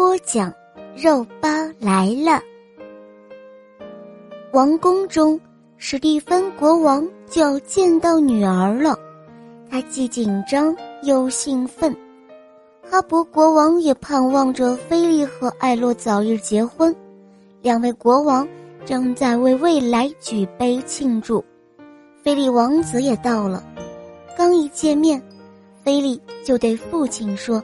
播讲，肉包来了。王宫中，史蒂芬国王就要见到女儿了，他既紧张又兴奋。哈勃国王也盼望着菲利和艾洛早日结婚，两位国王正在为未来举杯庆祝。菲利王子也到了，刚一见面。菲利就对父亲说：“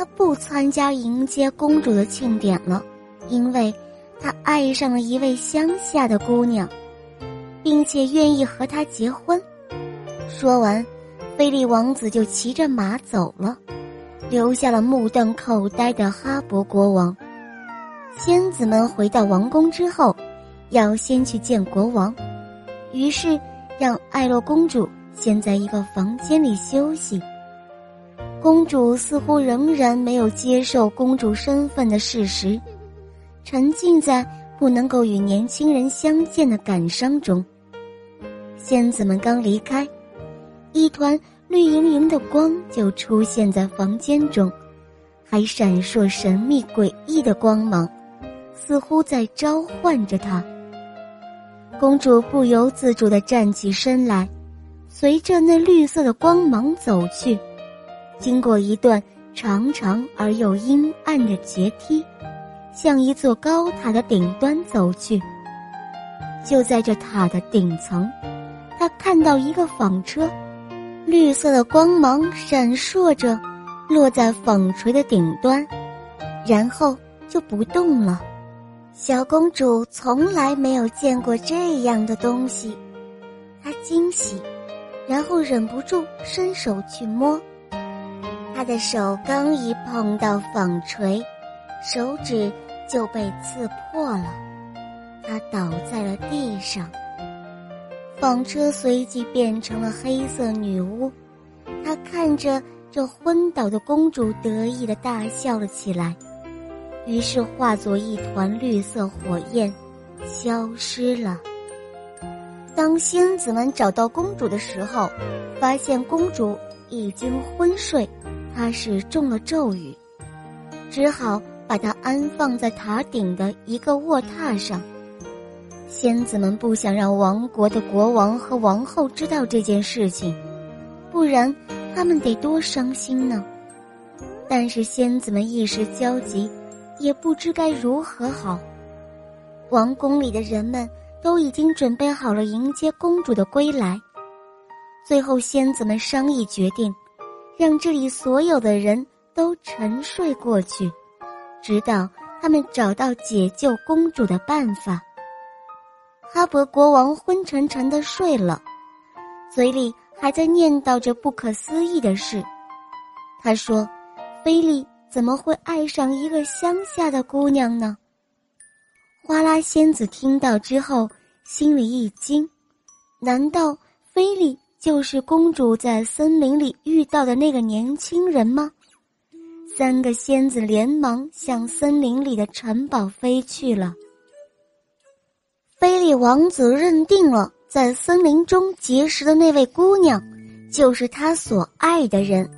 他不参加迎接公主的庆典了，因为他爱上了一位乡下的姑娘，并且愿意和她结婚。”说完，菲利王子就骑着马走了，留下了目瞪口呆的哈勃国王。仙子们回到王宫之后，要先去见国王，于是让艾洛公主。先在一个房间里休息。公主似乎仍然没有接受公主身份的事实，沉浸在不能够与年轻人相见的感伤中。仙子们刚离开，一团绿莹莹的光就出现在房间中，还闪烁神秘诡异的光芒，似乎在召唤着她。公主不由自主地站起身来。随着那绿色的光芒走去，经过一段长长而又阴暗的阶梯，向一座高塔的顶端走去。就在这塔的顶层，他看到一个纺车，绿色的光芒闪烁着，落在纺锤的顶端，然后就不动了。小公主从来没有见过这样的东西，她惊喜。然后忍不住伸手去摸，他的手刚一碰到纺锤，手指就被刺破了，他倒在了地上。纺车随即变成了黑色女巫，她看着这昏倒的公主，得意的大笑了起来，于是化作一团绿色火焰，消失了。当仙子们找到公主的时候，发现公主已经昏睡，她是中了咒语，只好把她安放在塔顶的一个卧榻上。仙子们不想让王国的国王和王后知道这件事情，不然他们得多伤心呢。但是仙子们一时焦急，也不知该如何好。王宫里的人们。都已经准备好了迎接公主的归来。最后，仙子们商议决定，让这里所有的人都沉睡过去，直到他们找到解救公主的办法。哈勃国王昏沉沉的睡了，嘴里还在念叨着不可思议的事。他说：“菲利怎么会爱上一个乡下的姑娘呢？”花拉仙子听到之后，心里一惊：难道菲利就是公主在森林里遇到的那个年轻人吗？三个仙子连忙向森林里的城堡飞去了。菲利王子认定了，在森林中结识的那位姑娘，就是他所爱的人。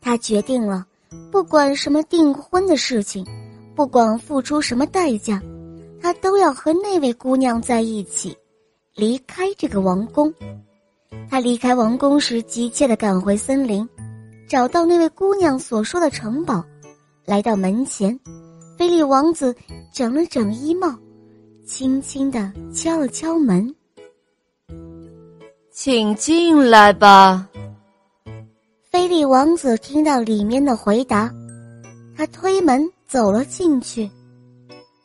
他决定了，不管什么订婚的事情，不管付出什么代价。他都要和那位姑娘在一起，离开这个王宫。他离开王宫时，急切地赶回森林，找到那位姑娘所说的城堡，来到门前。菲利王子整了整衣帽，轻轻地敲了敲门：“请进来吧。”菲利王子听到里面的回答，他推门走了进去。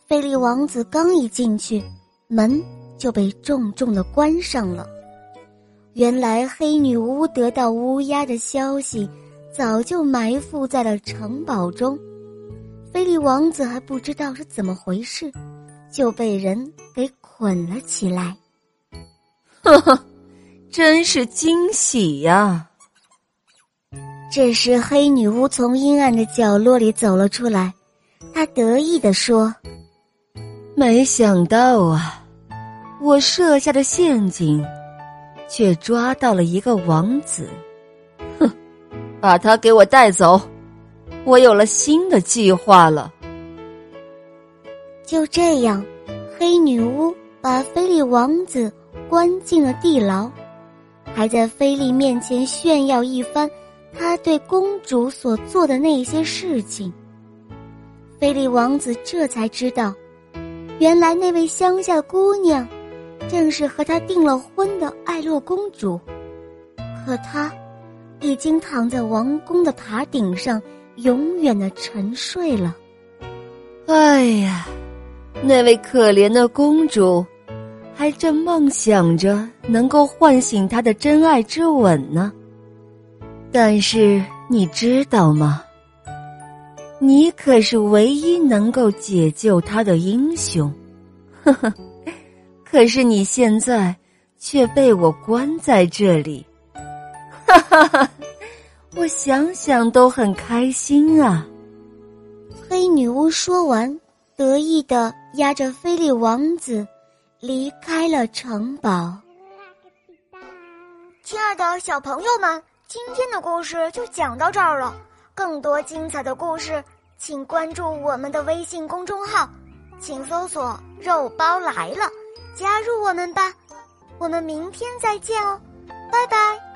菲利王子刚一进去，门就被重重的关上了。原来黑女巫得到乌鸦的消息，早就埋伏在了城堡中。菲利王子还不知道是怎么回事，就被人给捆了起来。呵呵，真是惊喜呀！这时，黑女巫从阴暗的角落里走了出来，她得意地说：“没想到啊，我设下的陷阱，却抓到了一个王子。哼，把他给我带走。”我有了新的计划了。就这样，黑女巫把菲利王子关进了地牢，还在菲利面前炫耀一番他对公主所做的那些事情。菲利王子这才知道，原来那位乡下姑娘，正是和他订了婚的艾洛公主，可她已经躺在王宫的塔顶上。永远的沉睡了。哎呀，那位可怜的公主，还正梦想着能够唤醒她的真爱之吻呢。但是你知道吗？你可是唯一能够解救她的英雄。呵呵，可是你现在却被我关在这里。哈哈哈。我想想都很开心啊！黑女巫说完，得意的押着菲利王子离开了城堡。亲爱的小朋友们，今天的故事就讲到这儿了。更多精彩的故事，请关注我们的微信公众号，请搜索“肉包来了”，加入我们吧！我们明天再见哦，拜拜。